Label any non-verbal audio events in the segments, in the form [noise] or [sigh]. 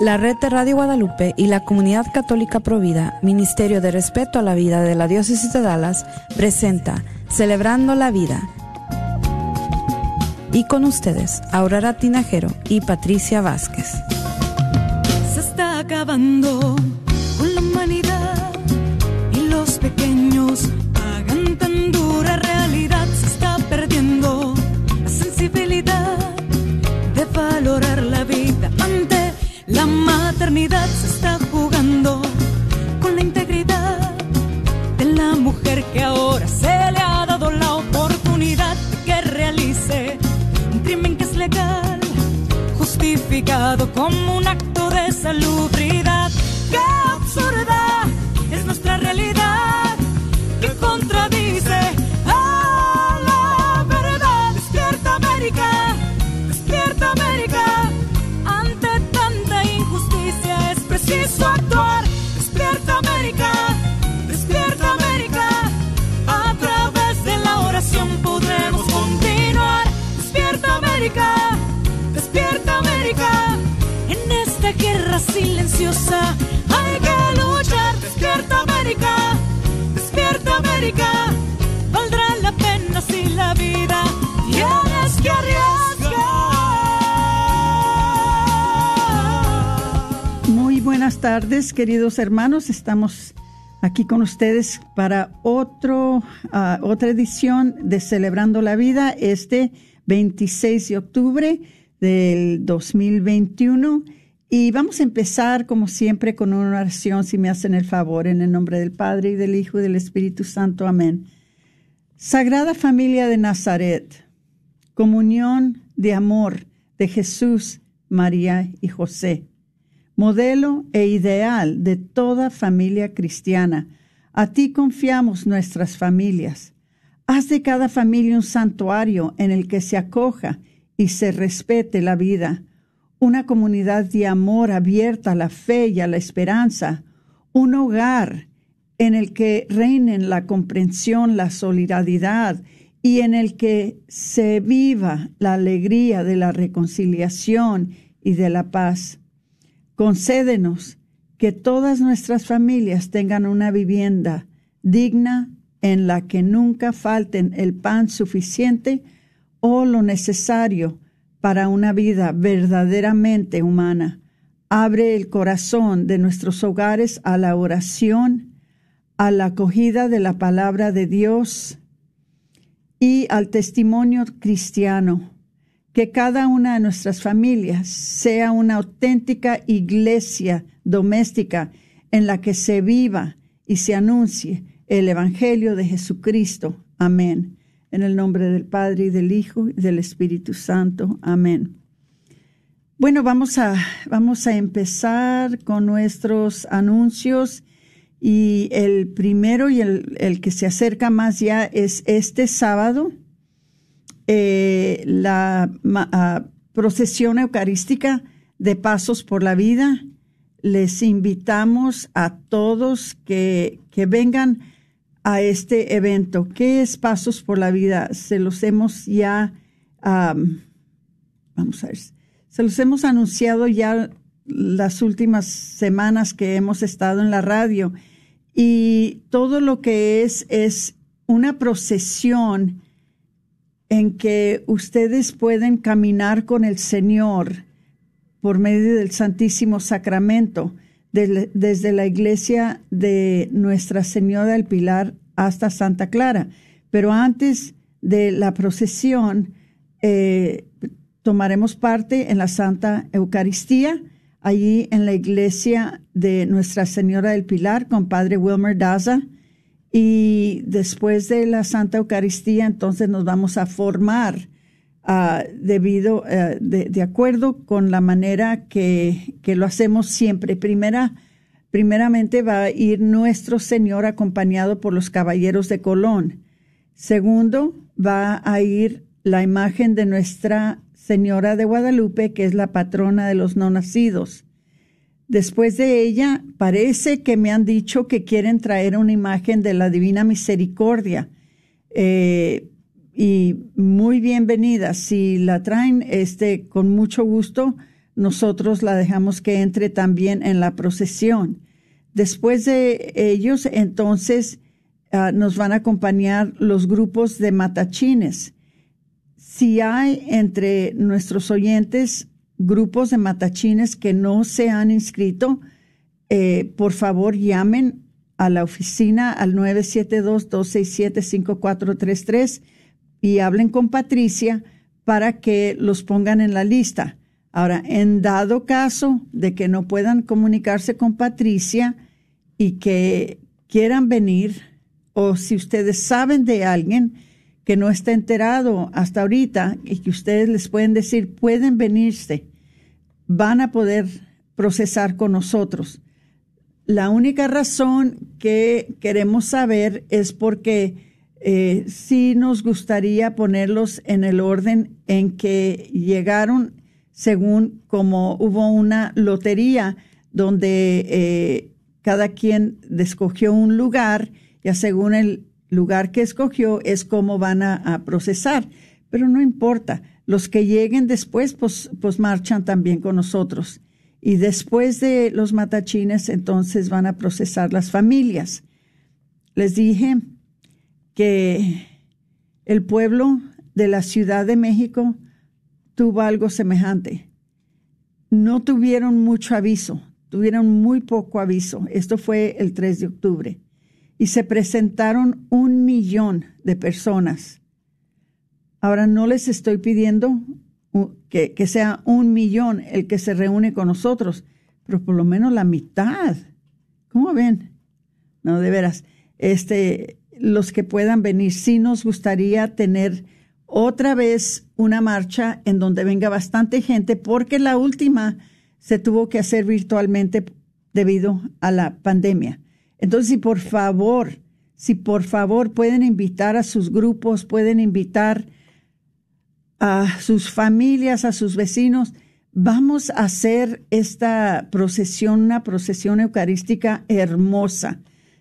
La red de Radio Guadalupe y la comunidad católica Provida, Ministerio de Respeto a la Vida de la Diócesis de Dallas, presenta Celebrando la Vida. Y con ustedes, Aurora Tinajero y Patricia Vázquez. Se está acabando como un acto de salubridad. Silenciosa hay que luchar. Despierta América, despierta América. Valdrá la pena si la vida tienes que arriesgar. Muy buenas tardes, queridos hermanos. Estamos aquí con ustedes para otro, ah, otra edición de Celebrando la Vida, este 26 de octubre del 2021. Y vamos a empezar, como siempre, con una oración, si me hacen el favor, en el nombre del Padre y del Hijo y del Espíritu Santo. Amén. Sagrada familia de Nazaret, comunión de amor de Jesús, María y José, modelo e ideal de toda familia cristiana. A ti confiamos nuestras familias. Haz de cada familia un santuario en el que se acoja y se respete la vida, una comunidad de amor abierta a la fe y a la esperanza, un hogar en el que reinen la comprensión, la solidaridad y en el que se viva la alegría de la reconciliación y de la paz. Concédenos que todas nuestras familias tengan una vivienda digna en la que nunca falten el pan suficiente o lo necesario para una vida verdaderamente humana. Abre el corazón de nuestros hogares a la oración, a la acogida de la palabra de Dios y al testimonio cristiano. Que cada una de nuestras familias sea una auténtica iglesia doméstica en la que se viva y se anuncie el Evangelio de Jesucristo. Amén. En el nombre del Padre y del Hijo y del Espíritu Santo. Amén. Bueno, vamos a, vamos a empezar con nuestros anuncios y el primero y el, el que se acerca más ya es este sábado, eh, la ma, uh, procesión eucarística de Pasos por la Vida. Les invitamos a todos que, que vengan a este evento. ¿Qué es Pasos por la Vida? Se los hemos ya, vamos a ver, se los hemos anunciado ya las últimas semanas que hemos estado en la radio y todo lo que es es una procesión en que ustedes pueden caminar con el Señor por medio del Santísimo Sacramento de, desde la iglesia de Nuestra Señora del Pilar hasta Santa Clara. Pero antes de la procesión, eh, tomaremos parte en la Santa Eucaristía, allí en la iglesia de Nuestra Señora del Pilar con Padre Wilmer Daza. Y después de la Santa Eucaristía, entonces nos vamos a formar uh, debido, uh, de, de, acuerdo con la manera que, que, lo hacemos siempre. Primera, primeramente va a ir nuestro Señor acompañado por los caballeros de Colón. Segundo, va a ir la imagen de Nuestra Señora de Guadalupe, que es la patrona de los no nacidos. Después de ella, parece que me han dicho que quieren traer una imagen de la Divina Misericordia. Eh, y muy bienvenida. Si la traen, este, con mucho gusto, nosotros la dejamos que entre también en la procesión. Después de ellos, entonces, ah, nos van a acompañar los grupos de matachines. Si hay entre nuestros oyentes grupos de matachines que no se han inscrito, eh, por favor llamen a la oficina al 972-267-5433 y hablen con Patricia para que los pongan en la lista. Ahora, en dado caso de que no puedan comunicarse con Patricia y que quieran venir, o si ustedes saben de alguien que no está enterado hasta ahorita y que ustedes les pueden decir, pueden venirse, van a poder procesar con nosotros. La única razón que queremos saber es porque eh, sí nos gustaría ponerlos en el orden en que llegaron según como hubo una lotería donde eh, cada quien escogió un lugar, ya según el lugar que escogió es como van a, procesar. Pero no importa, los que lleguen después, pues, pues marchan también con nosotros. Y después de los matachines, entonces van a procesar las familias. Les dije que el pueblo de la Ciudad de México tuvo algo semejante. No tuvieron mucho aviso, tuvieron muy poco aviso. Esto fue el 3 de octubre. Y se presentaron un millón de personas. Ahora no les estoy pidiendo que, que, sea un millón el que se reúne con nosotros, pero por lo menos la mitad. ¿Cómo ven? No, de veras, este, los que puedan venir, sí nos gustaría tener otra vez una marcha en donde venga bastante gente, porque la última se tuvo que hacer virtualmente debido a la pandemia. Entonces, si por favor, si por favor pueden invitar a sus grupos, pueden invitar a sus familias, a sus vecinos, vamos a hacer esta procesión, una procesión eucarística hermosa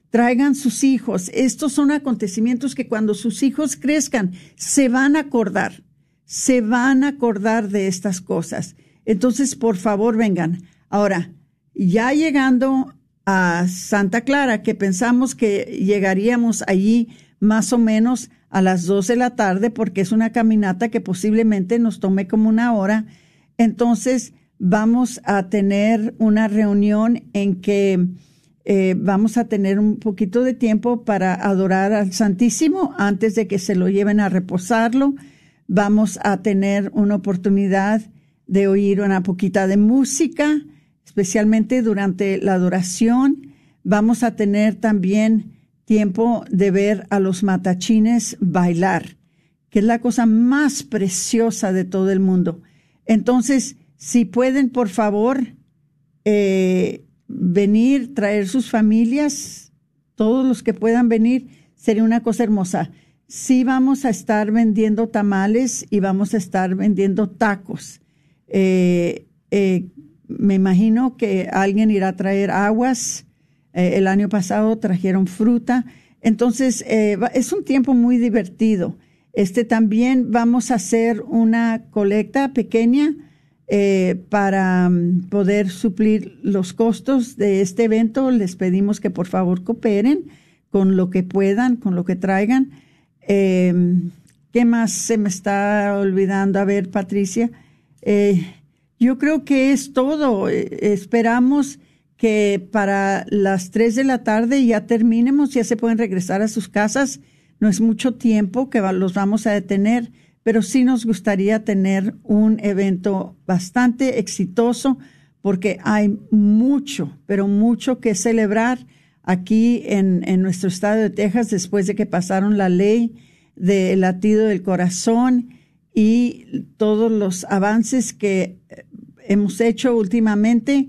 traigan sus hijos. Estos son acontecimientos que cuando sus hijos crezcan se van a acordar, se van a acordar de estas cosas. Entonces, por favor, vengan. Ahora, ya llegando a Santa Clara, que pensamos que llegaríamos allí más o menos a las dos de la tarde, porque es una caminata que posiblemente nos tome como una hora. Entonces, vamos a tener una reunión en que eh, vamos a tener un poquito de tiempo para adorar al Santísimo antes de que se lo lleven a reposarlo. Vamos a tener una oportunidad de oír una poquita de música, especialmente durante la adoración. Vamos a tener también tiempo de ver a los matachines bailar, que es la cosa más preciosa de todo el mundo. Entonces, si pueden, por favor, eh, venir, traer sus familias, todos los que puedan venir, sería una cosa hermosa. Sí vamos a estar vendiendo tamales y vamos a estar vendiendo tacos. Eh, eh, me imagino que alguien irá a traer aguas. Eh, el año pasado trajeron fruta. Entonces, es un tiempo muy divertido. Este también vamos a hacer una colecta pequeña eh, para mm, poder suplir los costos de este evento, les pedimos que por favor cooperen con lo que puedan, con lo que traigan. Em, ¿Qué más se me está olvidando? A ver, Patricia. Eh, yo creo que es todo. Eh, esperamos que para las 3 de la tarde ya terminemos, ya se pueden regresar a sus casas. No es mucho tiempo que los vamos a detener pero sí nos gustaría tener un evento bastante exitoso porque hay mucho, pero mucho que celebrar aquí en, nuestro estado de Texas después de que pasaron la ley del latido del corazón y todos los avances que hemos hecho últimamente.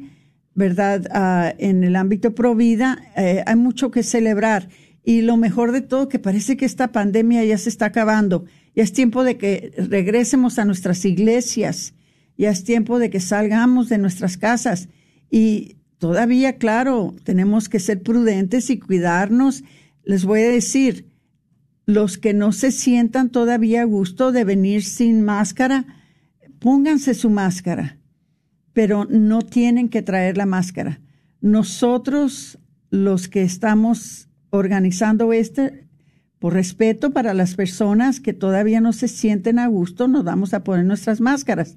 ¿verdad? Ah, en el ámbito pro vida, eh, hay mucho que celebrar. Y lo mejor de todo, que parece que esta pandemia ya se está acabando. Ya es tiempo de que regresemos a nuestras iglesias. Ya es tiempo de que salgamos de nuestras casas. Y todavía, claro, tenemos que ser prudentes y cuidarnos. Les voy a decir, los que no se sientan todavía a gusto de venir sin máscara, pónganse su máscara pero no tienen que traer la máscara. Nosotros, los que estamos organizando este, por respeto para las personas que todavía no se sienten a gusto, nos vamos a poner nuestras máscaras.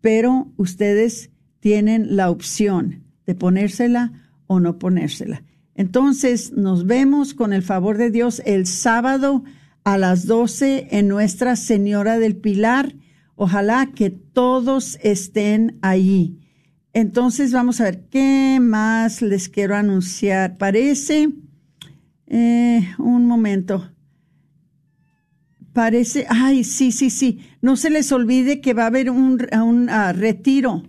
Pero ustedes tienen la opción de ponérsela o no ponérsela. Entonces, nos vemos con el favor de Dios el sábado a las 12 en Nuestra Señora del Pilar Ojalá que todos estén allí. Entonces vamos a ver qué más les quiero anunciar. Parece, eh, un momento. Parece, ay, sí, sí, sí. No se les olvide que va a haber un, retiro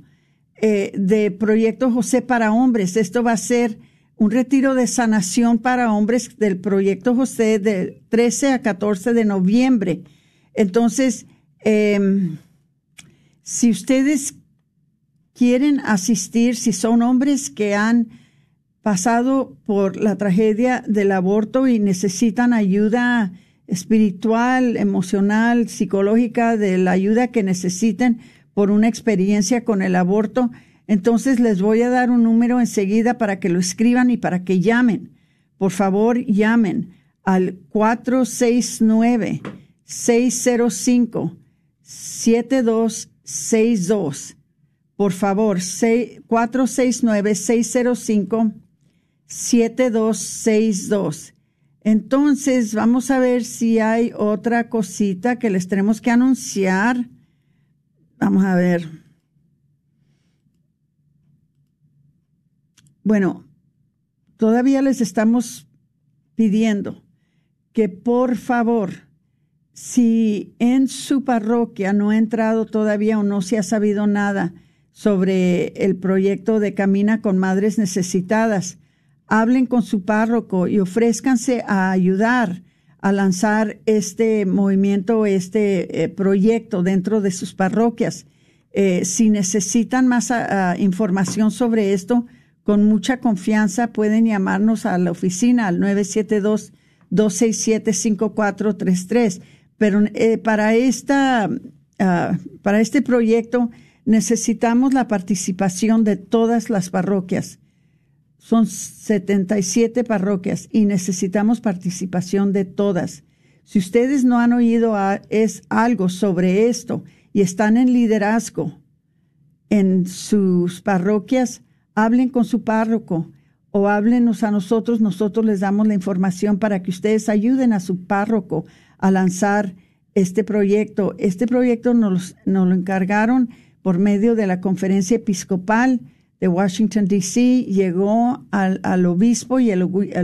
eh, de Proyecto José para hombres. Esto va a ser un retiro de sanación para hombres del Proyecto José del 13 a 14 de noviembre. Entonces, Em, si ustedes quieren asistir, si son hombres que han pasado por la tragedia del aborto y necesitan ayuda espiritual, emocional, psicológica, de la ayuda que necesiten por una experiencia con el aborto, entonces les voy a dar un número enseguida para que lo escriban y para que llamen. Por favor, llamen al 469 605 7262. Por favor, 469-605-7262. Entonces, vamos a ver si hay otra cosita que les tenemos que anunciar. Vamos a ver. Bueno, todavía les estamos pidiendo que por favor si en su parroquia no ha entrado todavía o no se ha sabido nada sobre el proyecto de Camina con Madres Necesitadas, hablen con su párroco y ofrézcanse a ayudar a lanzar este movimiento, este eh, proyecto dentro de sus parroquias. Eh, si necesitan más ah, ah, información sobre esto, con mucha confianza pueden llamarnos a la oficina al 972 267 5433 pero eh, para, esta, ah, para este proyecto necesitamos la participación de todas las parroquias. Son 77 parroquias y necesitamos participación de todas. Si ustedes no han oído es algo sobre esto y están en liderazgo en sus parroquias, hablen con su párroco o háblenos a nosotros, nosotros les damos la información para que ustedes ayuden a su párroco a lanzar este proyecto. Este proyecto nos, lo encargaron por medio de la conferencia episcopal de Washington, D.C., llegó al, obispo y el,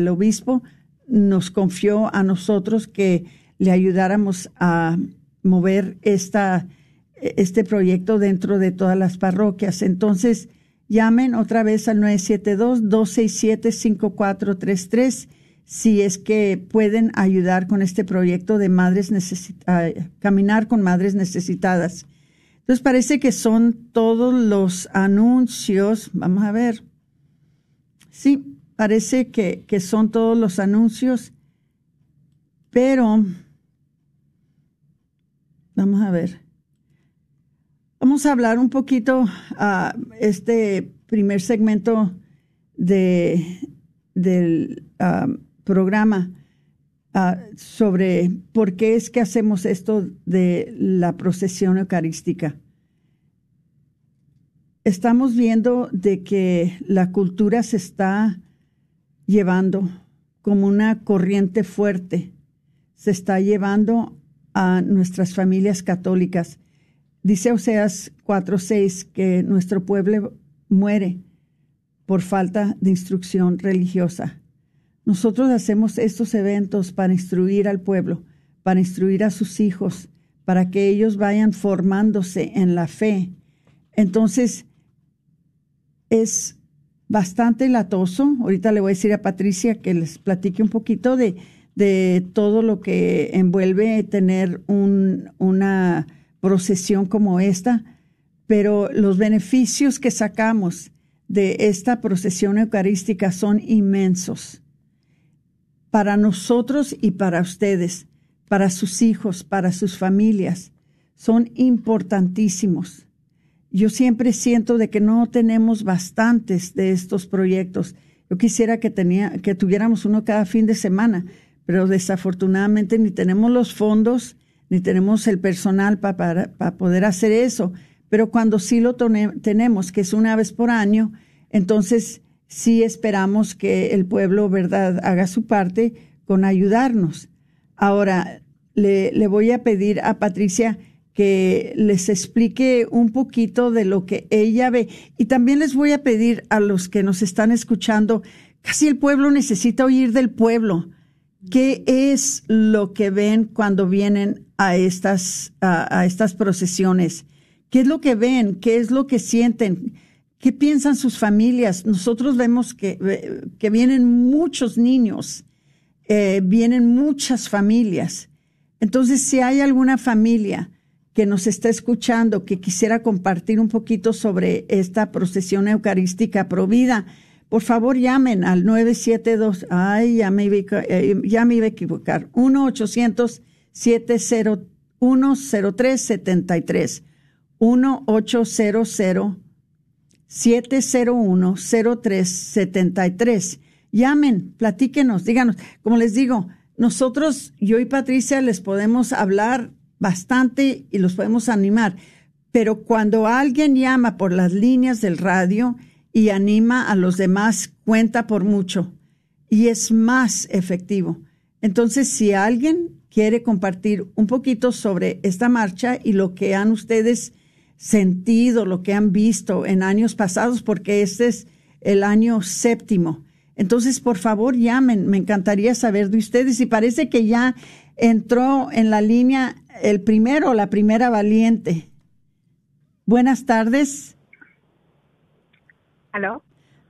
obispo nos confió a nosotros que le ayudáramos a mover esta, este proyecto dentro de todas las parroquias. Entonces, llamen otra vez al 972-267-5433 si es que pueden ayudar con este proyecto de madres caminar con madres necesitadas. Entonces parece que son todos los anuncios. Vamos a ver. Sí, parece que, que son todos los anuncios, pero vamos a ver. Vamos a hablar un poquito a este primer segmento de del programa ah, sobre por qué es que hacemos esto de la procesión eucarística. Estamos viendo de que la cultura se está llevando como una corriente fuerte, se está llevando a nuestras familias católicas. Dice Oseas 4:6 que nuestro pueblo muere por falta de instrucción religiosa. Nosotros hacemos estos eventos para instruir al pueblo, para instruir a sus hijos, para que ellos vayan formándose en la fe. Entonces, es bastante latoso. Ahorita le voy a decir a Patricia que les platique un poquito de, de todo lo que envuelve tener un, una procesión como esta, pero los beneficios que sacamos de esta procesión eucarística son inmensos para nosotros y para ustedes, para sus hijos, para sus familias. Son importantísimos. Yo siempre siento de que no tenemos bastantes de estos proyectos. Yo quisiera que, tenía, que tuviéramos uno cada fin de semana, pero desafortunadamente ni tenemos los fondos, ni tenemos el personal para, para poder hacer eso. Pero cuando sí lo tenemos, que es una vez por año, entonces sí esperamos que el pueblo, ¿verdad?, haga su parte con ayudarnos. Ahora, le, voy a pedir a Patricia que les explique un poquito de lo que ella ve. Y también les voy a pedir a los que nos están escuchando, casi el pueblo necesita oír del pueblo. ¿Qué es lo que ven cuando vienen a estas, a, estas procesiones? ¿Qué es lo que ven? ¿Qué es lo que sienten? ¿Qué piensan sus familias? Nosotros vemos que, eh, que vienen muchos niños, eh, vienen muchas familias. Entonces, si hay alguna familia que nos está escuchando que quisiera compartir un poquito sobre esta procesión eucarística provida, por favor llamen al 972, ay, ya me, eh, ya me iba a equivocar, 1-800-701-0373, 1-800-701-0373. Llamen, platíquenos, díganos. Como les digo, nosotros, yo y Patricia, les podemos hablar bastante y los podemos animar, pero cuando alguien llama por las líneas del radio, y anima a los demás cuenta por mucho y es más efectivo. Entonces, si alguien quiere compartir un poquito sobre esta marcha y lo que han ustedes sentido, lo que han visto en años pasados, porque este es el año séptimo. Entonces, por favor, llamen. Me encantaría saber de ustedes. Y parece que ya entró en la línea el primero, la primera valiente. Buenas tardes. ¿Aló?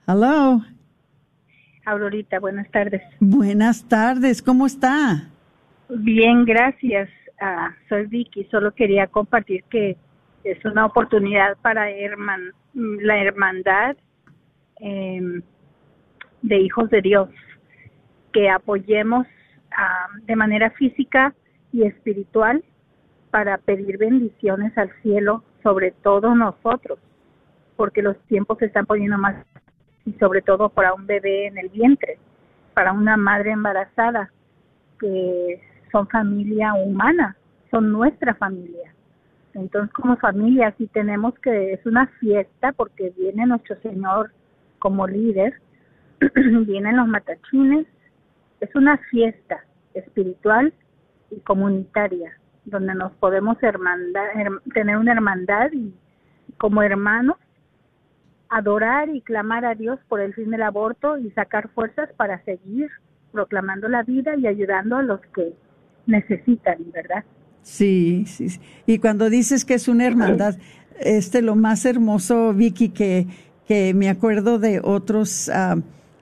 Hello. Aurorita, buenas tardes. Buenas tardes, ¿cómo está? Bien, gracias. Ah, soy Vicky, solo quería compartir que es una oportunidad para la hermandad em, de hijos de Dios, que apoyemos de manera física y espiritual para pedir bendiciones al cielo sobre todos nosotros porque los tiempos se están poniendo más y sobre todo para un bebé en el vientre, para una madre embarazada, que son familia humana, son nuestra familia. Entonces como familia sí tenemos que, es una fiesta porque viene nuestro Señor como líder, [clears throat] vienen los matachines, es una fiesta espiritual y comunitaria donde nos podemos hermandad, tener una hermandad y como hermanos adorar y clamar a Dios por el fin del aborto y sacar fuerzas para seguir proclamando la vida y ayudando a los que necesitan, ¿verdad? Sí, sí. Y cuando dices que es una hermandad, este lo más hermoso, Vicky, que, que me acuerdo de otros ah,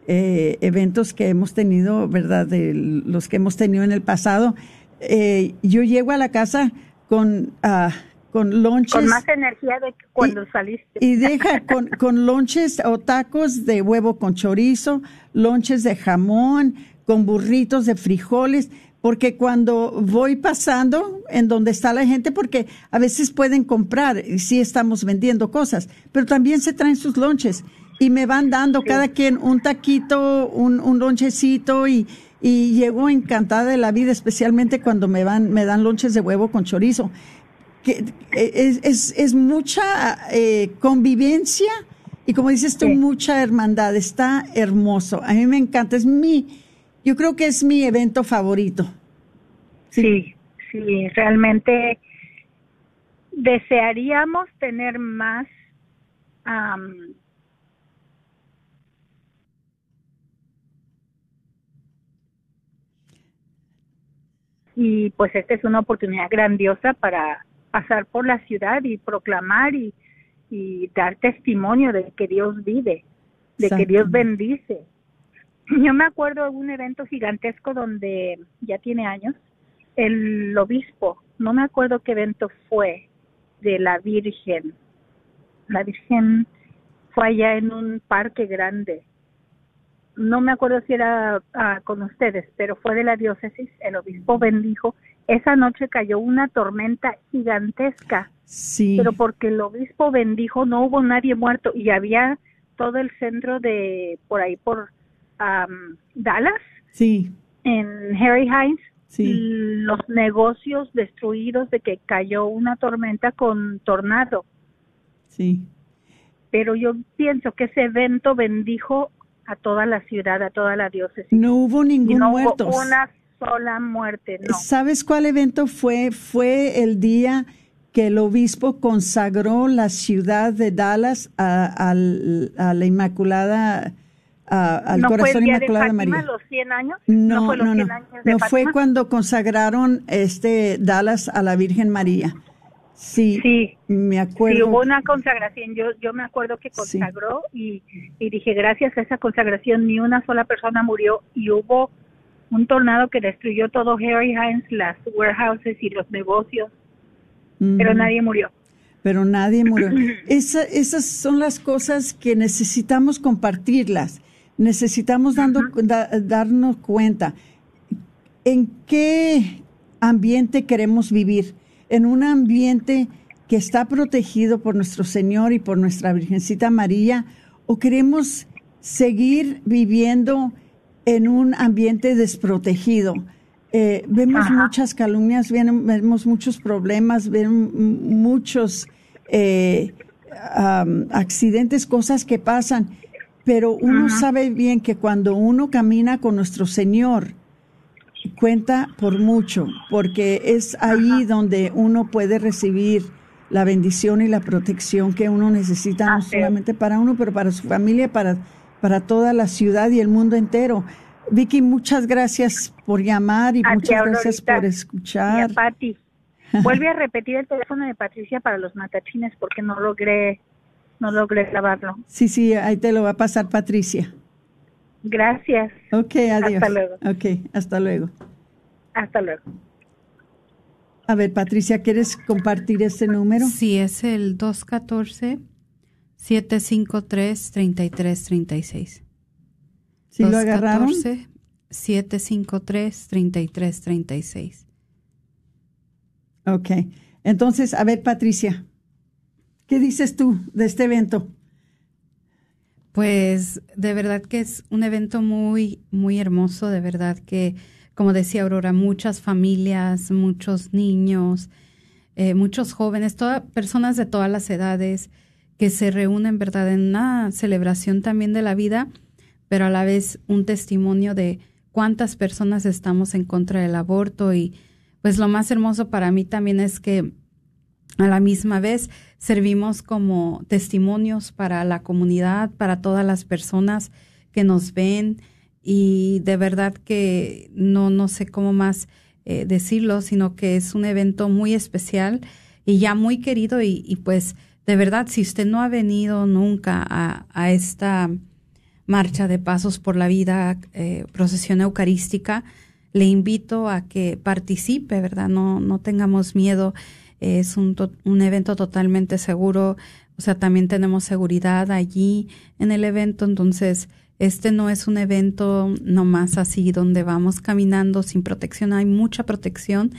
eh, eventos que hemos tenido, ¿verdad? De los que hemos tenido en el pasado. Eh, yo llego a la casa con... Uh, con lonches. Con más energía de cuando saliste. Y deja con, con lonches o tacos de huevo con chorizo, lonches de jamón, con burritos de frijoles, porque cuando voy pasando en donde está la gente, porque a veces pueden comprar, y sí estamos vendiendo cosas, pero también se traen sus lonches y me van dando cada quien un taquito, un, un lonchecito y, y llego encantada de la vida, especialmente cuando me van, me dan lonches de huevo con chorizo que es, es, mucha eh, convivencia y como dices tú, mucha hermandad. Está hermoso. A mí me encanta. Es mi, yo creo que es mi evento favorito. Sí, sí, realmente desearíamos tener más y pues esta es una oportunidad grandiosa para pasar por la ciudad y proclamar y, dar testimonio de que Dios vive de que Dios bendice. Yo me acuerdo de un evento gigantesco donde ya tiene años, el obispo, no me acuerdo qué evento fue, de la Virgen. La Virgen fue allá en un parque grande. No me acuerdo si era ah, con ustedes, pero fue de la diócesis. El obispo bendijo. Esa noche cayó una tormenta gigantesca. Sí. Pero porque el obispo bendijo, no hubo nadie muerto y había todo el centro de por ahí por Dallas. Sí. En Harry Hines. Sí. Los negocios destruidos de que cayó una tormenta con tornado. Sí. Pero yo pienso que ese evento bendijo a toda la ciudad, a toda la diócesis. No hubo ningún no muerto. Hubo una sola muerte, no. ¿Sabes cuál evento fue? Fue el día que el obispo consagró la ciudad de Dallas a, a la Inmaculada, a, al ¿No corazón fue el día Inmaculada de Fátima, María. los 100 años? No, fue los no, 100 no. años de No fue cuando consagraron este Dallas a la Virgen María. Sí, Sí. me acuerdo. Sí, hubo una consagración. Yo, yo me acuerdo que Sí. consagró y, y dije, gracias a esa consagración ni una sola persona murió y hubo un tornado que destruyó todo Harry Hines, las warehouses y los negocios, pero nadie murió. pero nadie murió. [clears throat] Esa- esas son las cosas que necesitamos compartirlas. Necesitamos dando, da- darnos cuenta en qué ambiente queremos vivir. En un ambiente que está protegido por nuestro Señor y por nuestra Virgencita María, o queremos seguir viviendo en un ambiente desprotegido. Eh, vemos Ajá. muchas calumnias, vemos muchos problemas, vemos muchos eh, accidentes, cosas que pasan, pero uno sabe bien que cuando uno camina con nuestro Señor, cuenta por mucho, porque es ahí donde uno puede recibir la bendición y la protección que uno necesita, no solamente para uno, pero para su familia, para, para toda la ciudad y el mundo entero. Vicky, muchas gracias por llamar y A ti, muchas gracias por Y a escuchar. Patti. Vuelve a repetir el teléfono de Patricia para los matachines porque no logré, no logré grabarlo. Sí, sí, ahí te lo va a pasar Patricia. Gracias. Ok, adiós. Hasta luego. Ok, hasta luego. Hasta luego. A ver, Patricia, ¿quieres compartir ese número? Sí, es el 214-753-3336. ¿Sí lo agarraron? 214-753-3336. Ok. Entonces, a ver, Patricia, ¿qué dices tú de este evento? Pues de verdad que es un evento muy, muy hermoso, de verdad que, como decía Aurora, muchas familias, muchos niños, eh, muchos jóvenes, todas personas de todas las edades que se reúnen, ¿verdad?, en una celebración también de la vida, pero a la vez un testimonio de cuántas personas estamos en contra del aborto y pues lo más hermoso para mí también es que a la misma vez servimos como testimonios para la comunidad, para todas las personas que nos ven y de verdad que no, no sé cómo más eh, decirlo, sino que es un evento muy especial y ya muy querido y, pues de verdad si usted no ha venido nunca a, a esta marcha de pasos por la vida, eh, procesión eucarística, le invito a que participe, ¿verdad? No, no tengamos miedo. Es un, un evento totalmente seguro. O sea, también tenemos seguridad allí en el evento. Entonces, este no es un evento nomás así donde vamos caminando sin protección. Hay mucha protección.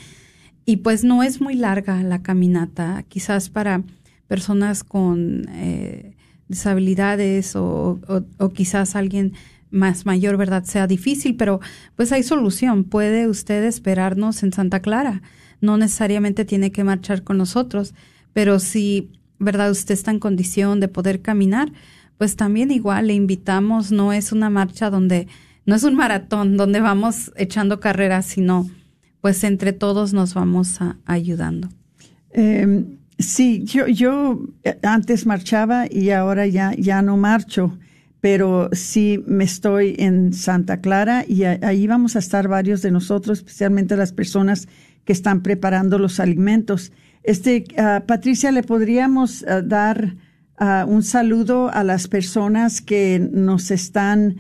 Y pues no es muy larga la caminata. Quizás para personas con eh, deshabilidades o, o- o quizás alguien más mayor, ¿verdad? Sea difícil, pero pues hay solución. Puede usted esperarnos en Santa Clara. No necesariamente tiene que marchar con nosotros, pero si, ¿verdad? Usted está en condición de poder caminar, pues también igual le invitamos. No es una marcha donde, no es un maratón donde vamos echando carreras, sino pues entre todos nos vamos ayudando. Eh, sí, yo, yo antes marchaba y ahora ya, ya no marcho, pero sí me estoy en Santa Clara y ahí vamos a estar varios de nosotros, especialmente las personas que están preparando los alimentos. Este, ah, Patricia, ¿le podríamos ah, dar ah, un saludo a las personas que nos están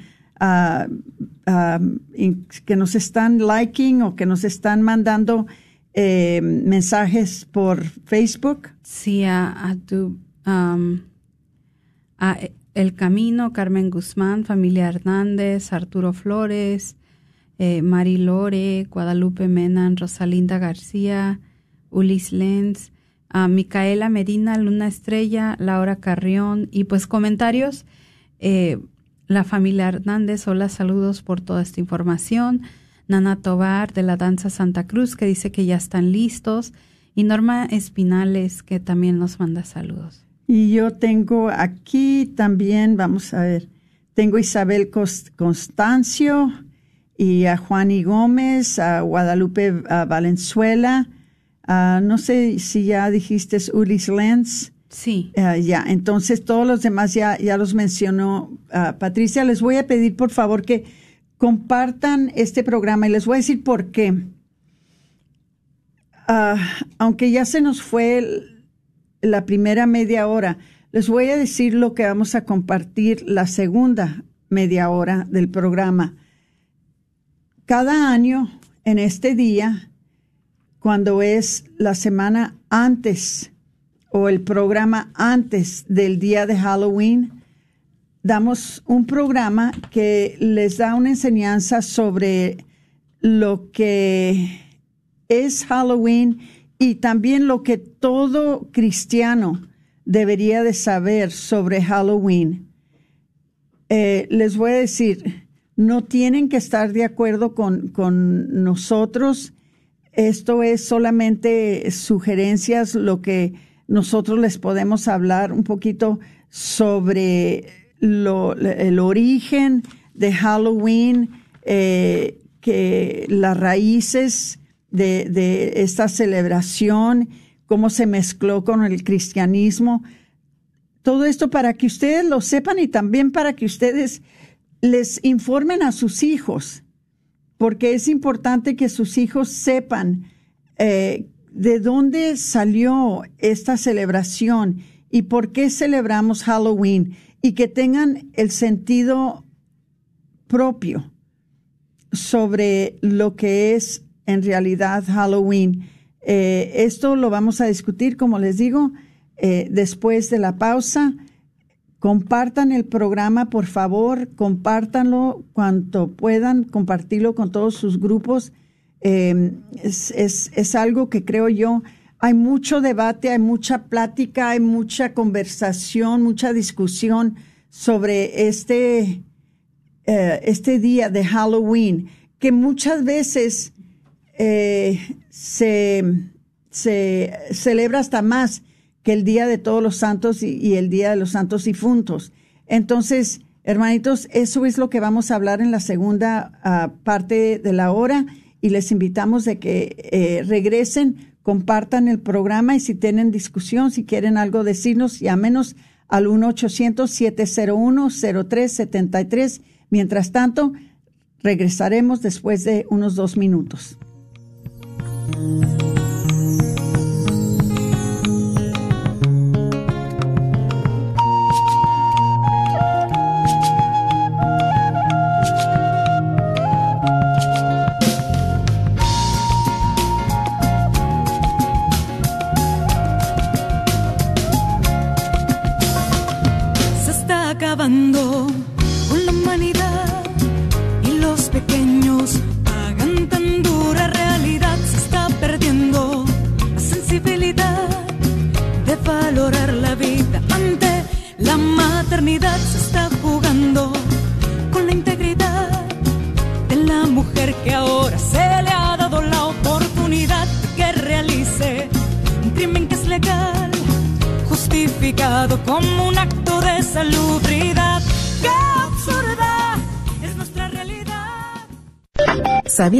que nos están liking o que nos están mandando eh, mensajes por Facebook. Sí, a, tu a El Camino, Carmen Guzmán, familia Hernández, Arturo Flores, eh, Mari Lore, Guadalupe Menan, Rosalinda García, Ulis Lenz, Micaela Medina, Luna Estrella, Laura Carrión y pues comentarios. Eh, la familia Hernández, hola, saludos por toda esta información. Nana Tobar de la Danza Santa Cruz que dice que ya están listos. Y Norma Espinales que también nos manda saludos. Y yo tengo aquí también, vamos a ver, tengo Isabel Constancio y a Juani Gómez, a Guadalupe Valenzuela, no sé si ya dijiste Ulis Lenz. Sí. Ah, ya, entonces todos los demás ya, ya los mencionó ah, Patricia. Les voy a pedir por favor que compartan este programa y les voy a decir por qué. Ah, aunque ya se nos fue la primera media hora, les voy a decir lo que vamos a compartir la segunda media hora del programa. Cada año, en este día, cuando es la semana antes o el programa antes del día de Halloween, damos un programa que les da una enseñanza sobre lo que es Halloween y también lo que todo cristiano debería de saber sobre Halloween. Eh, les voy a decir, no tienen que estar de acuerdo con, con nosotros esto es solamente sugerencias, lo que nosotros les podemos hablar un poquito sobre el origen de Halloween, eh, que las raíces de, de esta celebración, cómo se mezcló con el cristianismo. Todo esto para que ustedes lo sepan y también para que ustedes les informen a sus hijos porque es importante que sus hijos sepan eh, de dónde salió esta celebración y por qué celebramos Halloween y que tengan el sentido propio sobre lo que es en realidad Halloween. Eh, esto lo vamos a discutir, como les digo, eh, después de la pausa. Compartan el programa, por favor, compártanlo cuanto puedan, compartirlo con todos sus grupos. Em, es, algo que creo yo, hay mucho debate, hay mucha plática, hay mucha conversación, mucha discusión sobre este, eh, este día de Halloween, que muchas veces eh, se, se celebra hasta más que el Día de Todos los Santos y, el Día de los Santos Difuntos. Entonces, hermanitos, eso es lo que vamos a hablar en la segunda ah, parte de la hora y les invitamos de que eh, regresen, compartan el programa y si tienen discusión, si quieren algo decirnos, llámenos al 1-800-701-0373. Mientras tanto, regresaremos después de unos dos minutos.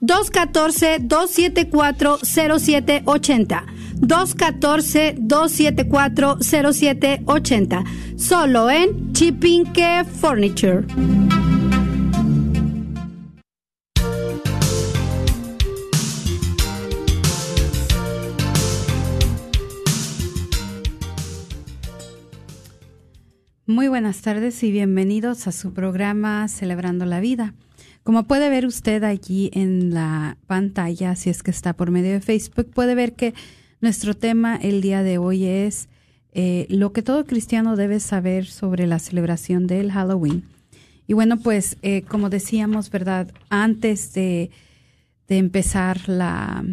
214-274-0780. 214-274-0780. Solo en Chipinque Furniture. Muy buenas tardes y bienvenidos a su programa Celebrando la Vida. Como puede ver usted allí en la pantalla, si es que está por medio de Facebook, puede ver que nuestro tema el día de hoy es eh, lo que todo cristiano debe saber sobre la celebración del Halloween. Y bueno, pues eh, como decíamos, ¿verdad? Antes de, empezar la...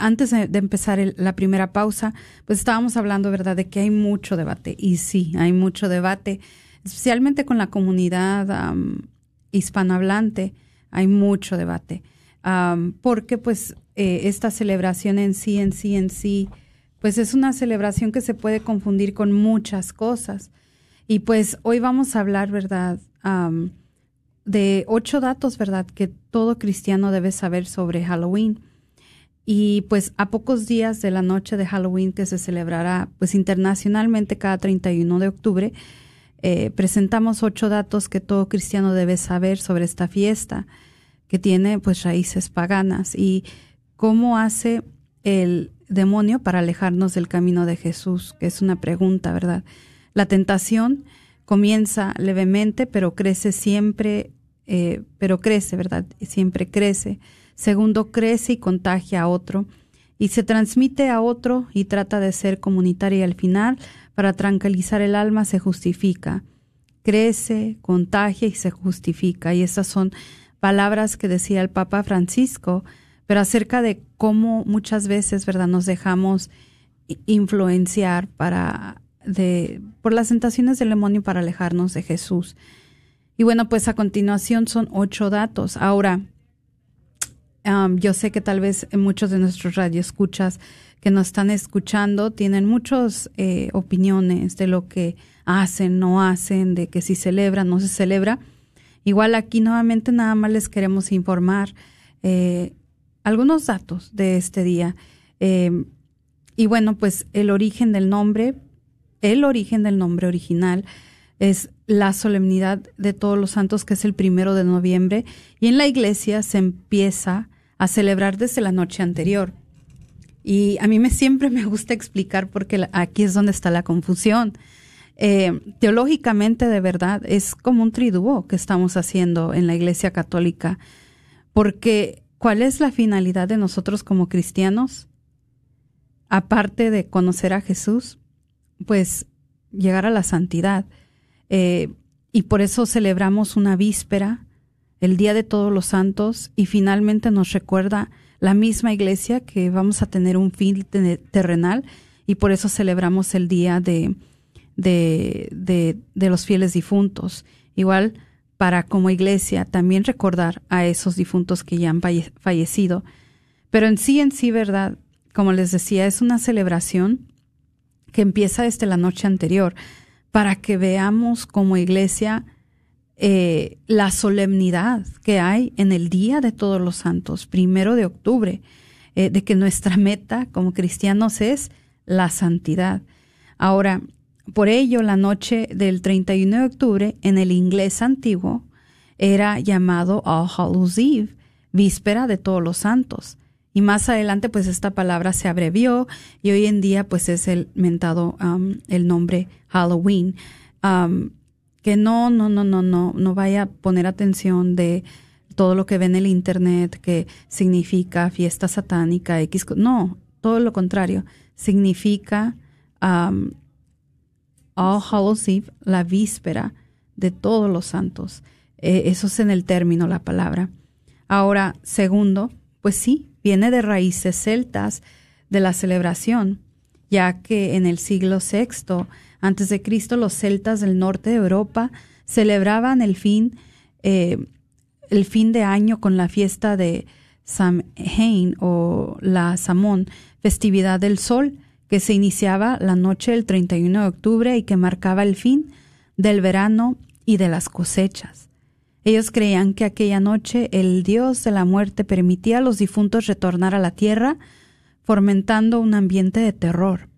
antes de, empezar la primera pausa, pues estábamos hablando, ¿verdad?, de que hay mucho debate. Y sí, hay mucho debate, especialmente con la comunidad hispanohablante hay mucho debate, porque pues eh, esta celebración en sí, en sí, en sí, pues es una celebración que se puede confundir con muchas cosas. Y pues hoy vamos a hablar, ¿verdad? de ocho datos, ¿verdad? Que todo cristiano debe saber sobre Halloween. Y pues a pocos días de la noche de Halloween que se celebrará pues internacionalmente cada 31 de octubre, eh, presentamos ocho datos que todo cristiano debe saber sobre esta fiesta que tiene pues raíces paganas y cómo hace el demonio para alejarnos del camino de Jesús, que es una pregunta, ¿verdad? La tentación comienza levemente, pero crece siempre, eh, pero crece, ¿verdad? Siempre crece. Segundo, crece y contagia a otro y se transmite a otro y trata de ser comunitaria y al final para tranquilizar el alma se justifica, crece, contagia y se justifica. Y esas son palabras que decía el Papa Francisco, pero acerca de cómo muchas veces, ¿verdad?, nos dejamos influenciar para de por las tentaciones del demonio para alejarnos de Jesús. Y bueno, pues a continuación son ocho datos. Ahora, yo sé que tal vez muchos de nuestros radioescuchas que nos están escuchando tienen muchas eh, opiniones de lo que hacen, no hacen, de que si celebra, no se celebra. Igual aquí nuevamente nada más les queremos informar eh, algunos datos de este día. Eh, y bueno, pues el origen del nombre, el origen del nombre original es la solemnidad de todos los santos, que es el primero de noviembre, y en la iglesia se empieza a celebrar desde la noche anterior. Y a mí me siempre me gusta explicar porque aquí es donde está la confusión. Eh, teológicamente, de verdad, es como un triduo que estamos haciendo en la Iglesia Católica, porque ¿cuál es la finalidad de nosotros como cristianos? Aparte de conocer a Jesús, pues llegar a la santidad. Eh, y por eso celebramos una víspera, el Día de Todos los Santos, y finalmente nos recuerda la misma iglesia que vamos a tener un fin terrenal, y por eso celebramos el Día de, de, de, los fieles difuntos. Igual para como iglesia también recordar a esos difuntos que ya han fallecido. Pero en sí, en sí, ¿verdad? Como les decía, es una celebración que empieza desde la noche anterior para que veamos como iglesia eh, la solemnidad que hay en el Día de Todos los Santos, primero de octubre, eh, de que nuestra [laughs] meta como cristianos es la santidad. Ahora, por ello, la noche del 31 de octubre en el inglés antiguo era llamado All Hallows Eve, víspera de todos los santos. Y más adelante, pues esta palabra se abrevió y hoy en día, pues es el mentado, um, el nombre Halloween. Um, que no, no, no, no, no, no vaya a poner atención de todo lo que ve en el internet que significa fiesta satánica, X. No, todo lo contrario. Significa um, All Hallows Eve, la víspera de todos los santos. Eh, eso es en el término la palabra. Ahora, segundo, pues sí, viene de raíces celtas de la celebración, ya que en el siglo VI antes de Cristo los celtas del norte de Europa celebraban el fin, eh, el fin de año con la fiesta de Samhain o la Samón, festividad del sol, que se iniciaba la noche del 31 de octubre y que marcaba el fin del verano y de las cosechas. Ellos creían que aquella noche el dios de la muerte permitía a los difuntos retornar a la tierra, fomentando un ambiente de terror.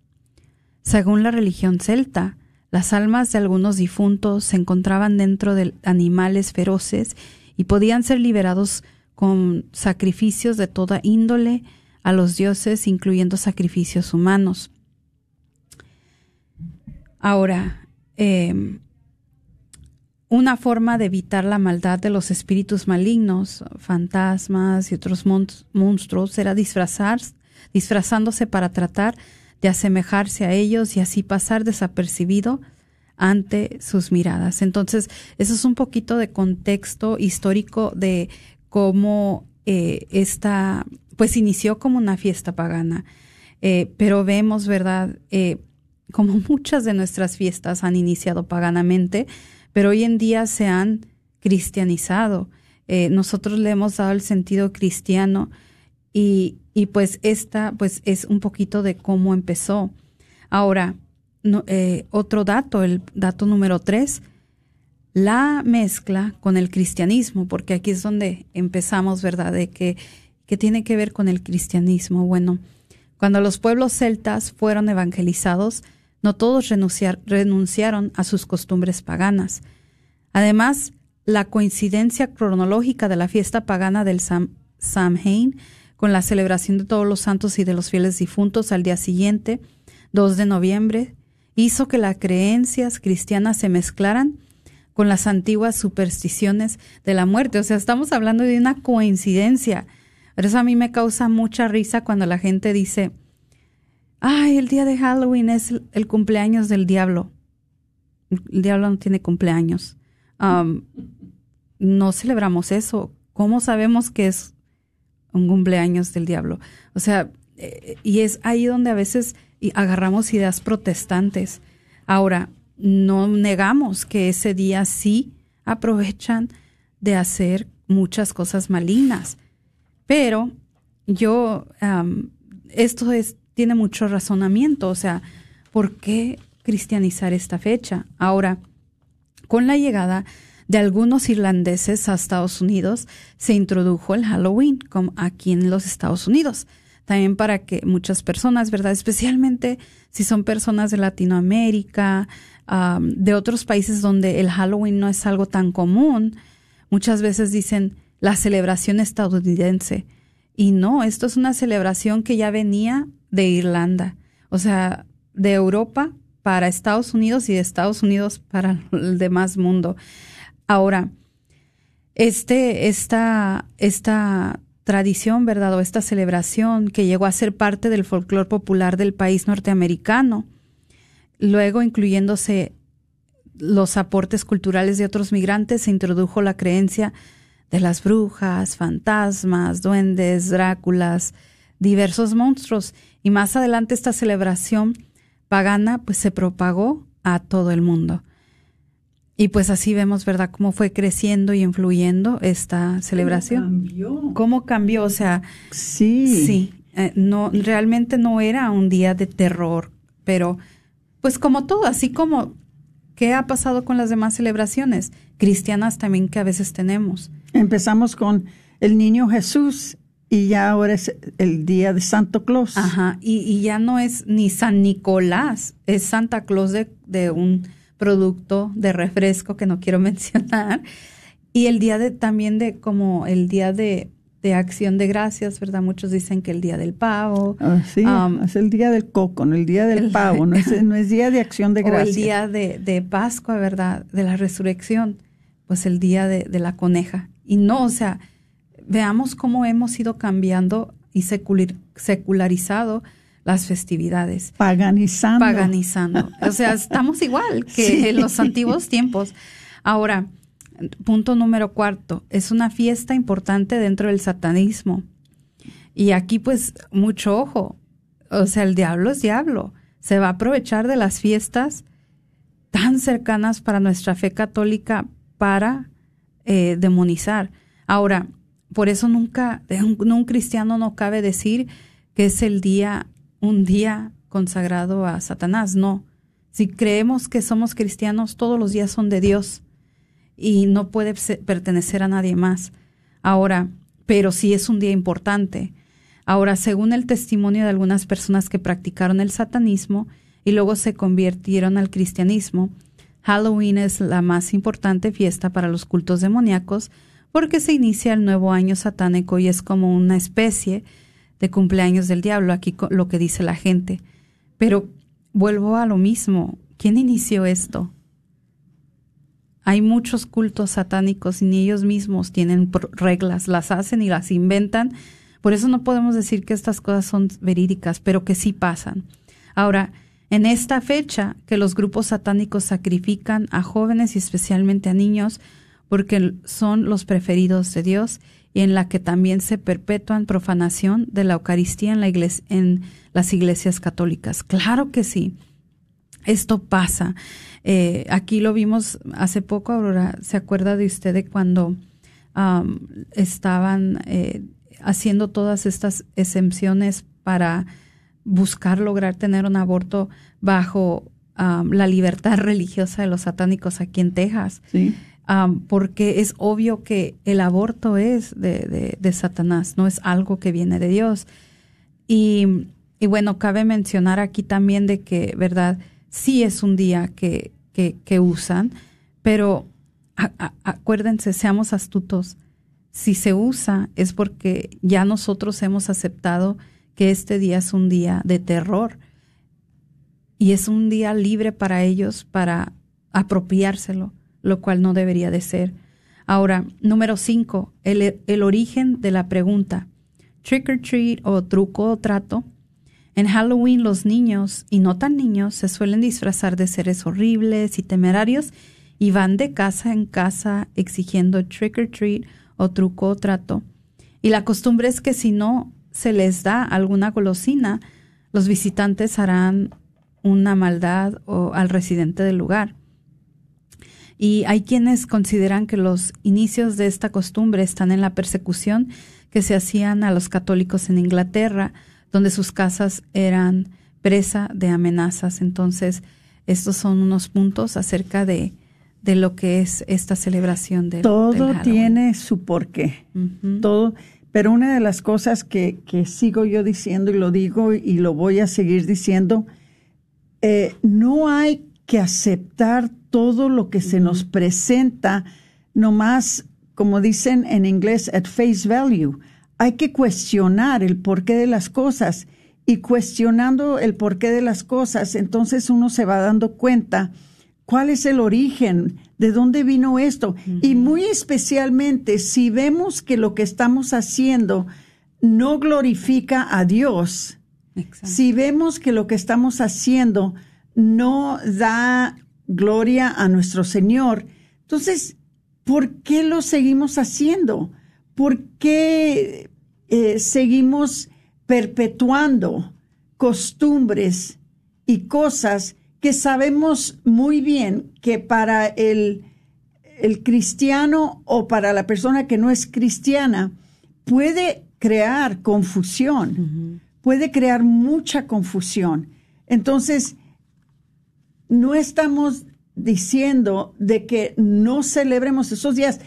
Según la religión celta, las almas de algunos difuntos se encontraban dentro de animales feroces y podían ser liberados con sacrificios de toda índole, a los dioses, incluyendo sacrificios humanos. Ahora, em, una forma de evitar la maldad de los espíritus malignos, fantasmas y otros monstruos era disfrazar, disfrazándose para tratar de asemejarse a ellos y así pasar desapercibido ante sus miradas. Entonces, eso es un poquito de contexto histórico de cómo eh, esta pues inició como una fiesta pagana. Eh, pero vemos, ¿verdad? Eh, como muchas de nuestras fiestas han iniciado paganamente, pero hoy en día se han cristianizado. Nosotros le hemos dado el sentido cristiano y, pues esta pues es un poquito de cómo empezó. Ahora, otro dato, el dato número tres, la mezcla con el cristianismo, porque aquí es donde empezamos, ¿verdad? De que que tiene que ver con el cristianismo. Bueno, cuando los pueblos celtas fueron evangelizados, no todos renunciaron a sus costumbres paganas. Además, la coincidencia cronológica de la fiesta pagana del Samhain con la celebración de todos los santos y de los fieles difuntos al día siguiente, 2 de noviembre, hizo que las creencias cristianas se mezclaran con las antiguas supersticiones de la muerte. O sea, estamos hablando de una coincidencia pero eso a mí me causa mucha risa cuando la gente dice, ay, el día de Halloween es el cumpleaños del diablo. El diablo no tiene cumpleaños. no celebramos eso. ¿Cómo sabemos que es un cumpleaños del diablo? O sea, eh, y es ahí donde a veces agarramos ideas protestantes. Ahora, no negamos que ese día sí aprovechan de hacer muchas cosas malignas. Pero yo, esto es, tiene mucho razonamiento, o sea, ¿por qué cristianizar esta fecha? Ahora, con la llegada de algunos irlandeses a Estados Unidos, se introdujo el Halloween, como aquí en los Estados Unidos. también para que muchas personas, ¿verdad? Especialmente si son personas de Latinoamérica, de otros países donde el Halloween no es algo tan común, muchas veces dicen la celebración estadounidense. Y no, esto es una celebración que ya venía de Irlanda, o sea, de Europa para Estados Unidos y de Estados Unidos para el demás mundo. Ahora, este, esta, esta tradición, ¿verdad? O esta celebración que llegó a ser parte del folclore popular del país norteamericano, luego incluyéndose los aportes culturales de otros migrantes, se introdujo la creencia de las brujas, fantasmas, duendes, dráculas, diversos monstruos, y más adelante esta celebración pagana pues se propagó a todo el mundo. Y pues así vemos, ¿verdad?, cómo fue creciendo y influyendo esta celebración. ¿Cómo cambió? ¿Cómo cambió? O sea, Sí. sí, eh, no, realmente no era un día de terror, pero pues como todo, así como ¿qué ha pasado con las demás celebraciones cristianas también que a veces tenemos? Empezamos con el niño Jesús y ya ahora es el día de Santo Claus. Ajá, y, y ya no es ni San Nicolás, es Santa Claus de, de un producto de refresco que no quiero [laughs] mencionar. Y el día de también de como el día de, de acción de gracias, ¿verdad? Muchos dicen que el día del pavo. Ah, sí, um, es el día del coco, no el día del el- pavo, no es, [laughs] no es día de acción de o gracias. el día de, de Pascua, ¿verdad? De la resurrección, pues el día de, de la coneja. Y no, o sea, veamos cómo hemos ido cambiando y secular- secularizado las festividades. Paganizando. paganizando. O sea, estamos igual [laughs] que Sí. en los antiguos tiempos. Ahora, punto número cuarto, es una fiesta importante dentro del satanismo. Y aquí pues mucho ojo. O sea, el diablo es diablo. Se va a aprovechar de las fiestas tan cercanas para nuestra fe católica para eh, demonizar. Ahora, por eso nunca, un, un cristiano no cabe decir que es el día, un día consagrado a Satanás. No. Si creemos que somos cristianos, todos los días son de Dios y no puede pertenecer a nadie más. Ahora, pero sí es un día importante. Ahora, según el testimonio de algunas personas que practicaron el satanismo y luego se convirtieron al cristianismo, Halloween es la más importante fiesta para los cultos demoníacos porque se inicia el nuevo año satánico y es como una especie de cumpleaños del diablo, aquí lo que dice la gente. Pero vuelvo a lo mismo, ¿quién inició esto? Hay muchos cultos satánicos y ni ellos mismos tienen reglas, las hacen y las inventan. Por eso no podemos decir que estas cosas son verídicas, pero que sí pasan. Ahora, en esta fecha que los grupos satánicos sacrifican a jóvenes y especialmente a niños porque son los preferidos de Dios y en la que también se perpetúan profanación de la Eucaristía en, la iglesia, en las iglesias católicas. Claro que sí. Esto pasa. Eh, aquí lo vimos hace poco, Aurora. ¿Se acuerda de usted de cuando estaban eh, haciendo todas estas exenciones para buscar lograr tener un aborto bajo la libertad religiosa de los satánicos aquí en Texas? Sí. Porque es obvio que el aborto es de, de, Satanás, no es algo que viene de Dios. Y, y, bueno, cabe mencionar aquí también de que, ¿verdad? Sí es un día que, que, usan, pero acuérdense, seamos astutos. Si se usa es porque ya nosotros hemos aceptado que este día es un día de terror y es un día libre para ellos para apropiárselo lo cual no debería de ser. Ahora, número cinco, el, el, origen de la pregunta. Trick or treat o truco o trato. En Halloween los niños, y no tan niños, se suelen disfrazar de seres horribles y temerarios y van de casa en casa exigiendo trick or treat o truco o trato. Y la costumbre es que si no se les da alguna golosina, los visitantes harán una maldad o al residente del lugar. Y hay quienes consideran que los inicios de esta costumbre están en la persecución que se hacían a los católicos en Inglaterra, donde sus casas eran presa de amenazas. Entonces, estos son unos puntos acerca de, de lo que es esta celebración de todo tiene su porqué. Uh -huh. Todo, pero una de las cosas que, que sigo yo diciendo y lo digo y lo voy a seguir diciendo, eh, no hay que aceptar todo lo que se nos presenta, nomás, como dicen en inglés, at face value. Hay que cuestionar el porqué de las cosas y cuestionando el porqué de las cosas, entonces uno se va dando cuenta cuál es el origen, de dónde vino esto. Y muy especialmente si vemos que lo que estamos haciendo no glorifica a Dios, si vemos que lo que estamos haciendo no da gloria a nuestro Señor, entonces, ¿por qué lo seguimos haciendo? ¿Por qué eh, seguimos perpetuando costumbres y cosas que sabemos muy bien que para el, el cristiano o para la persona que no es cristiana puede crear confusión, puede crear mucha confusión. Entonces, no estamos diciendo de que no celebremos esos días.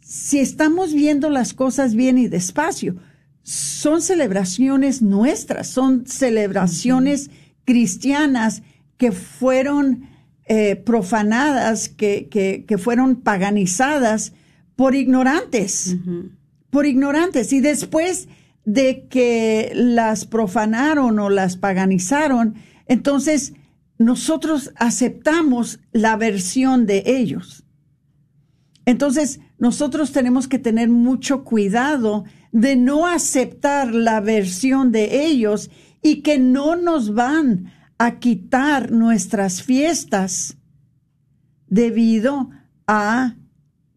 Si estamos viendo las cosas bien y despacio, son celebraciones nuestras, son celebraciones cristianas que fueron eh, profanadas, que, que, fueron paganizadas por ignorantes, por ignorantes. Y después de que las profanaron o las paganizaron, entonces nosotros aceptamos la versión de ellos. Entonces, nosotros tenemos que tener mucho cuidado de no aceptar la versión de ellos y que no nos van a quitar nuestras fiestas debido a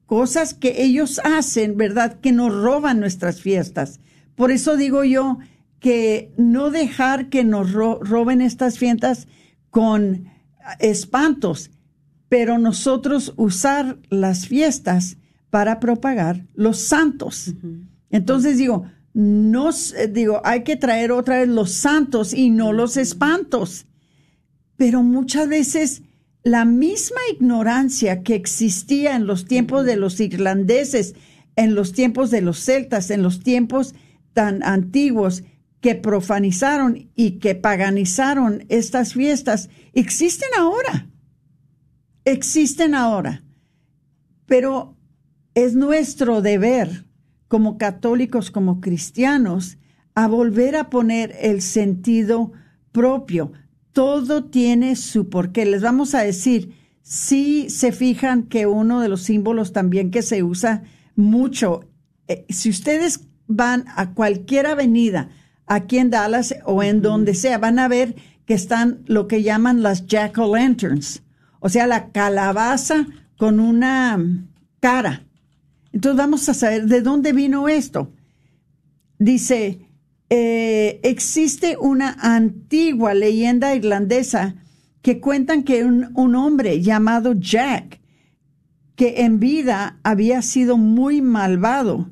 cosas que ellos hacen, ¿verdad? Que nos roban nuestras fiestas. Por eso digo yo que no dejar que nos roben estas fiestas con espantos, pero nosotros usar las fiestas para propagar los santos. Entonces digo, no, digo, hay que traer otra vez los santos y no los espantos. Pero muchas veces la misma ignorancia que existía en los tiempos de los irlandeses, en los tiempos de los celtas, en los tiempos tan antiguos que profanizaron y que paganizaron estas fiestas, existen ahora. Existen ahora. Pero es nuestro deber como católicos, como cristianos, a volver a poner el sentido propio. Todo tiene su porqué. Les vamos a decir, si se fijan que uno de los símbolos también que se usa mucho, eh, si ustedes van a cualquier avenida aquí en Dallas o en donde sea, van a ver que están lo que llaman las jack-o'-lanterns, o sea, la calabaza con una cara. Entonces vamos a saber de dónde vino esto. Dice, eh, existe una antigua leyenda irlandesa que cuentan que un, un hombre llamado Jack, que en vida había sido muy malvado,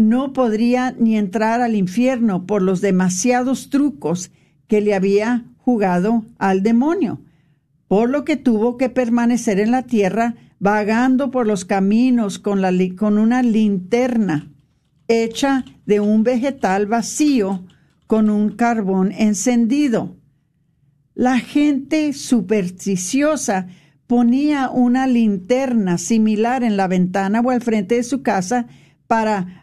no podría ni entrar al infierno por los demasiados trucos que le había jugado al demonio, por lo que tuvo que permanecer en la tierra vagando por los caminos con, la, una linterna hecha de un vegetal vacío con un carbón encendido. La gente supersticiosa ponía una linterna similar en la ventana o al frente de su casa para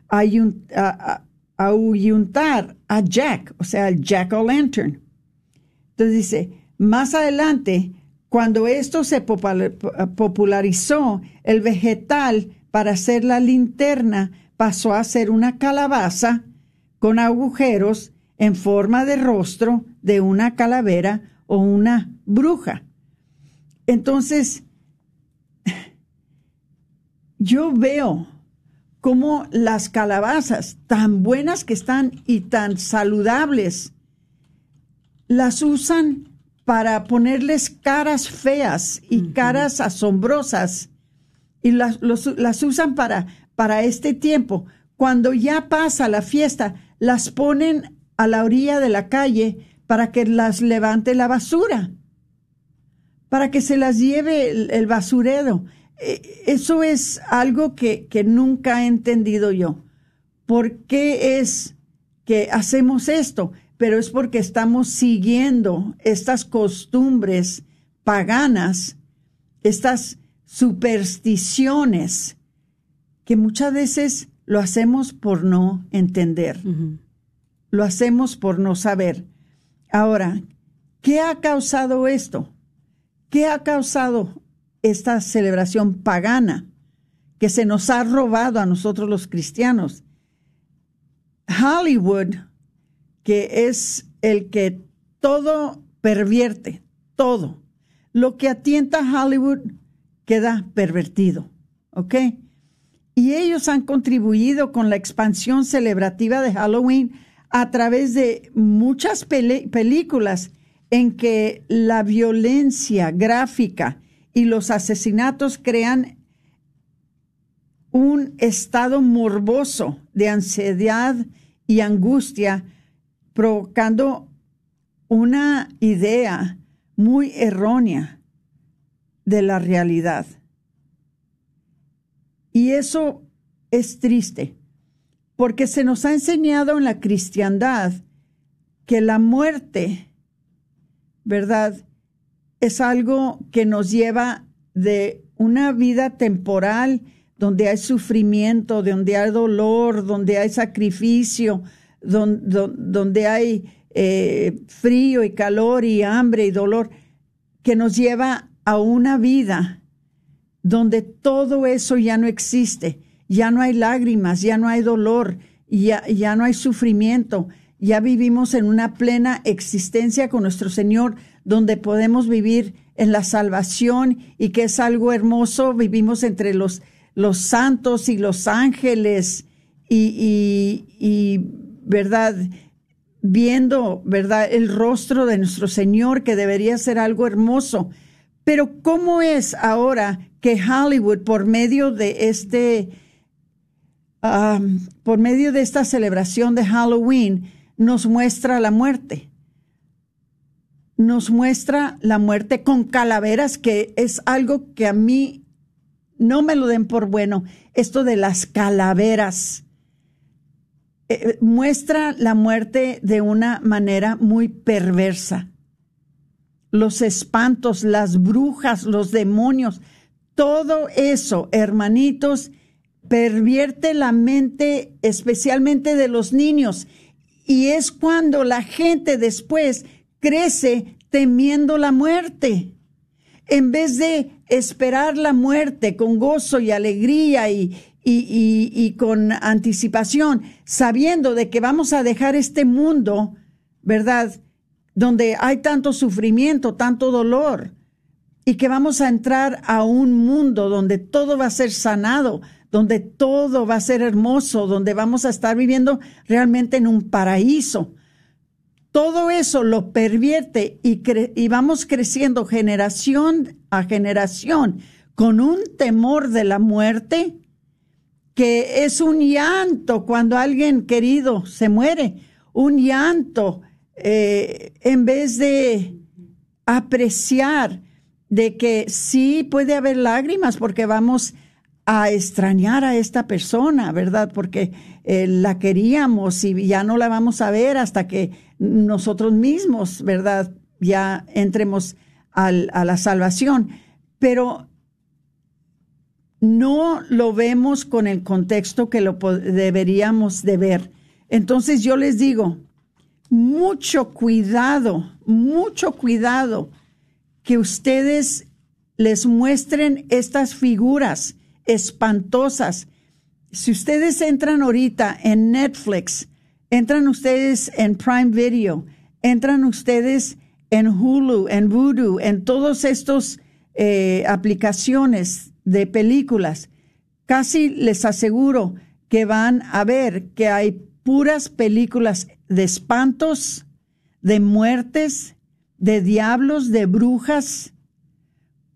ahuyuntar a Jack, o sea, el Jack o' Lantern. Entonces dice, más adelante cuando esto se popularizó, el vegetal para hacer la linterna pasó a ser una calabaza con agujeros en forma de rostro de una calavera o una bruja. Entonces, yo veo cómo las calabazas, tan buenas que están y tan saludables, las usan para ponerles caras feas y caras asombrosas y las, las usan para, para este tiempo. Cuando ya pasa la fiesta, las ponen a la orilla de la calle para que las levante la basura, para que se las lleve el, basurero. E, eso es algo que, que nunca he entendido yo. ¿por qué es que hacemos esto? Pero es porque estamos siguiendo estas costumbres paganas, estas supersticiones, que muchas veces lo hacemos por no entender, lo hacemos por no saber. Ahora, ¿qué ha causado esto? ¿Qué ha causado esta celebración pagana que se nos ha robado a nosotros los cristianos? Hollywood, que es el que todo pervierte, todo. Lo que atienta a Hollywood queda pervertido, ¿ok? Y ellos han contribuido con la expansión celebrativa de Halloween a través de muchas películas en que la violencia gráfica y los asesinatos crean un estado morboso de ansiedad y angustia, provocando una idea muy errónea de la realidad. Y eso es triste, porque se nos ha enseñado en la cristiandad que la muerte, ¿verdad? Es algo que nos lleva de una vida temporal donde hay sufrimiento, donde hay dolor, donde hay sacrificio, donde, hay eh, frío y calor y hambre y dolor, que nos lleva a una vida donde todo eso ya no existe, ya no hay lágrimas, ya no hay dolor, ya, ya no hay sufrimiento, ya vivimos en una plena existencia con nuestro Señor, donde podemos vivir en la salvación y que es algo hermoso, vivimos entre los los santos y los ángeles y, y, ¿verdad? Viendo, ¿verdad? El rostro de nuestro Señor, que debería ser algo hermoso. Pero ¿cómo es ahora que Hollywood, por medio de este, um, por medio de esta celebración de Halloween, nos muestra la muerte? Nos muestra la muerte con calaveras, que es algo que a mí no me lo den por bueno, esto de las calaveras. Eh, eh, muestra la muerte de una manera muy perversa. Los espantos, las brujas, los demonios, todo eso, hermanitos, pervierte la mente especialmente de los niños. Y es cuando la gente después crece temiendo la muerte en vez de esperar la muerte con gozo y alegría y, y, con anticipación, sabiendo de que vamos a dejar este mundo, ¿verdad? Donde hay tanto sufrimiento, tanto dolor, y que vamos a entrar a un mundo donde todo va a ser sanado, donde todo va a ser hermoso, donde vamos a estar viviendo realmente en un paraíso todo eso lo pervierte y, vamos creciendo generación a generación con un temor de la muerte que es un llanto cuando alguien querido se muere, un llanto eh, en vez de apreciar de que sí puede haber lágrimas porque vamos a extrañar a esta persona, ¿verdad? Porque eh, la queríamos y ya no la vamos a ver hasta que nosotros mismos, ¿verdad? Ya entremos a la salvación. Pero no lo vemos con el contexto que lo deberíamos de ver. Entonces yo les digo, mucho cuidado, mucho cuidado que ustedes les muestren estas figuras espantosas. Si ustedes entran ahorita en Netflix, entran ustedes en Prime Video, entran ustedes en Hulu, en Voodoo, en todas estas eh, aplicaciones de películas, casi les aseguro que van a ver que hay puras películas de espantos, de muertes, de diablos, de brujas,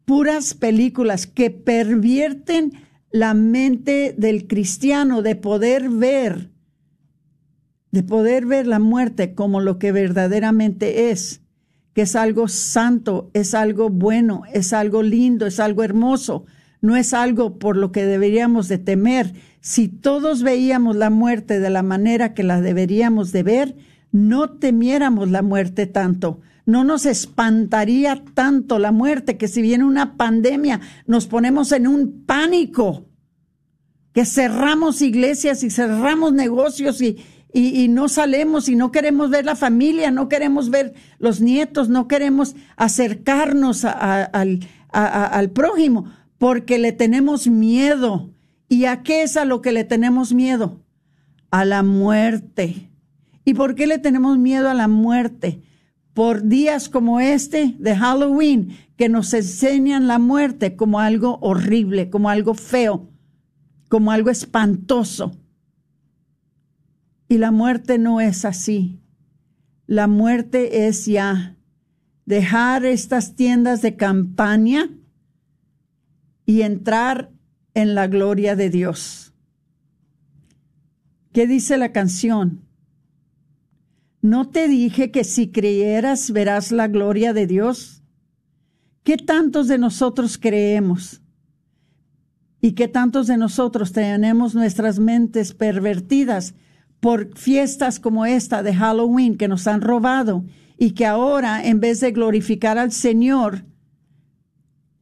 puras películas que pervierten la mente del cristiano de poder ver, de poder ver la muerte como lo que verdaderamente es, que es algo santo, es algo bueno, es algo lindo, es algo hermoso, no es algo por lo que deberíamos de temer. Si todos veíamos la muerte de la manera que la deberíamos de ver, no temiéramos la muerte tanto. No nos espantaría tanto la muerte que si viene una pandemia nos ponemos en un pánico, que cerramos iglesias y cerramos negocios y, y, no salemos y no queremos ver la familia, no queremos ver los nietos, no queremos acercarnos al, al prójimo porque le tenemos miedo. ¿Y a qué es a lo que le tenemos miedo? A la muerte. ¿Y por qué le tenemos miedo a la muerte? Por días como este de Halloween, que nos enseñan la muerte como algo horrible, como algo feo, como algo espantoso. Y la muerte no es así. La muerte es ya dejar estas tiendas de campaña y entrar en la gloria de Dios. ¿Qué dice la canción? ¿No te dije que si creyeras verás la gloria de Dios? ¿Qué tantos de nosotros creemos? ¿Y qué tantos de nosotros tenemos nuestras mentes pervertidas por fiestas como esta de Halloween que nos han robado y que ahora, en vez de glorificar al Señor,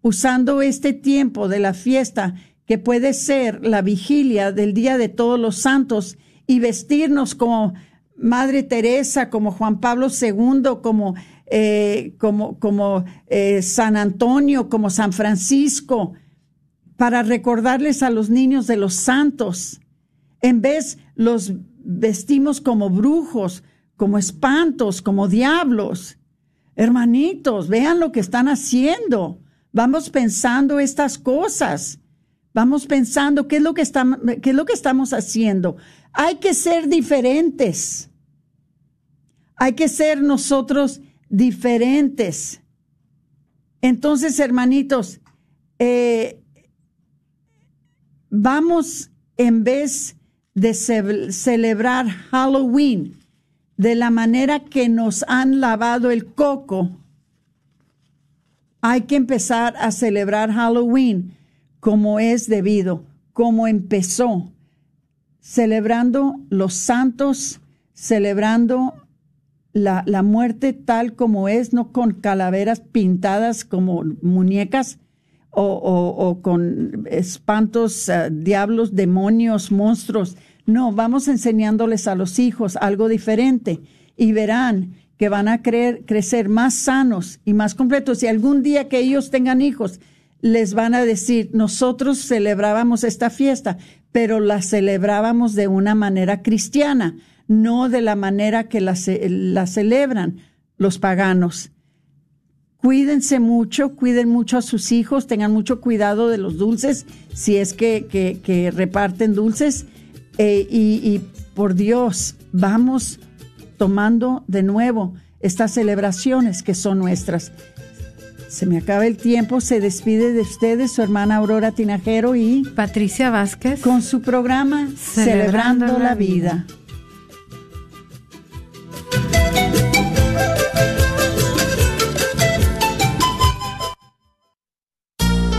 usando este tiempo de la fiesta, que puede ser la vigilia del Día de Todos los Santos, y vestirnos como Madre Teresa, como Juan Pablo II, como, eh, como, como eh, San Antonio, como San Francisco, para recordarles a los niños de los santos. En vez los vestimos como brujos, como espantos, como diablos. Hermanitos, vean lo que están haciendo. Vamos pensando estas cosas. Vamos pensando qué es lo que, qué es lo que estamos haciendo. Hay que ser diferentes. Hay que ser nosotros diferentes. Entonces, hermanitos, eh, vamos en vez de celebrar Halloween de la manera que nos han lavado el coco, hay que empezar a celebrar Halloween como es debido, como empezó, celebrando los santos, celebrando la, la, muerte tal como es, no con calaveras pintadas como muñecas o, o, con espantos, eh, diablos, demonios, monstruos. No, vamos enseñándoles a los hijos algo diferente y verán que van a crecer más sanos y más completos. Y algún día que ellos tengan hijos, les van a decir, nosotros celebrábamos esta fiesta, pero la celebrábamos de una manera cristiana, no de la manera que la, la celebran los paganos. Cuídense mucho, cuiden mucho a sus hijos, tengan mucho cuidado de los dulces, si es que, que reparten dulces eh, y, por Dios, vamos tomando de nuevo estas celebraciones que son nuestras. Se me acaba el tiempo, se despide de ustedes su hermana Aurora Tinajero y Patricia Vázquez con su programa Celebrando, la vida.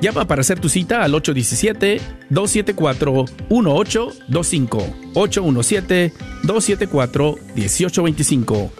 Llama para hacer tu cita al 817-274-1825. 817-274-1825.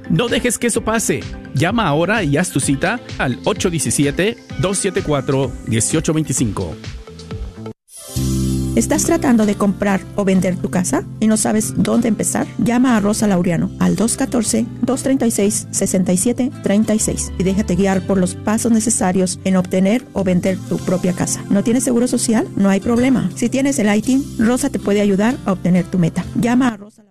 No dejes que eso pase. Llama ahora y haz tu cita al 817-274-1825. ¿Estás tratando de comprar o vender tu casa y no sabes dónde empezar? Llama a Rosa Laureano al 214-236-6736 y déjate guiar por los pasos necesarios en obtener o vender tu propia casa. ¿No tienes seguro social? No hay problema. Si tienes el ITIN, Rosa te puede ayudar a obtener tu meta. Llama a Rosa Laureano.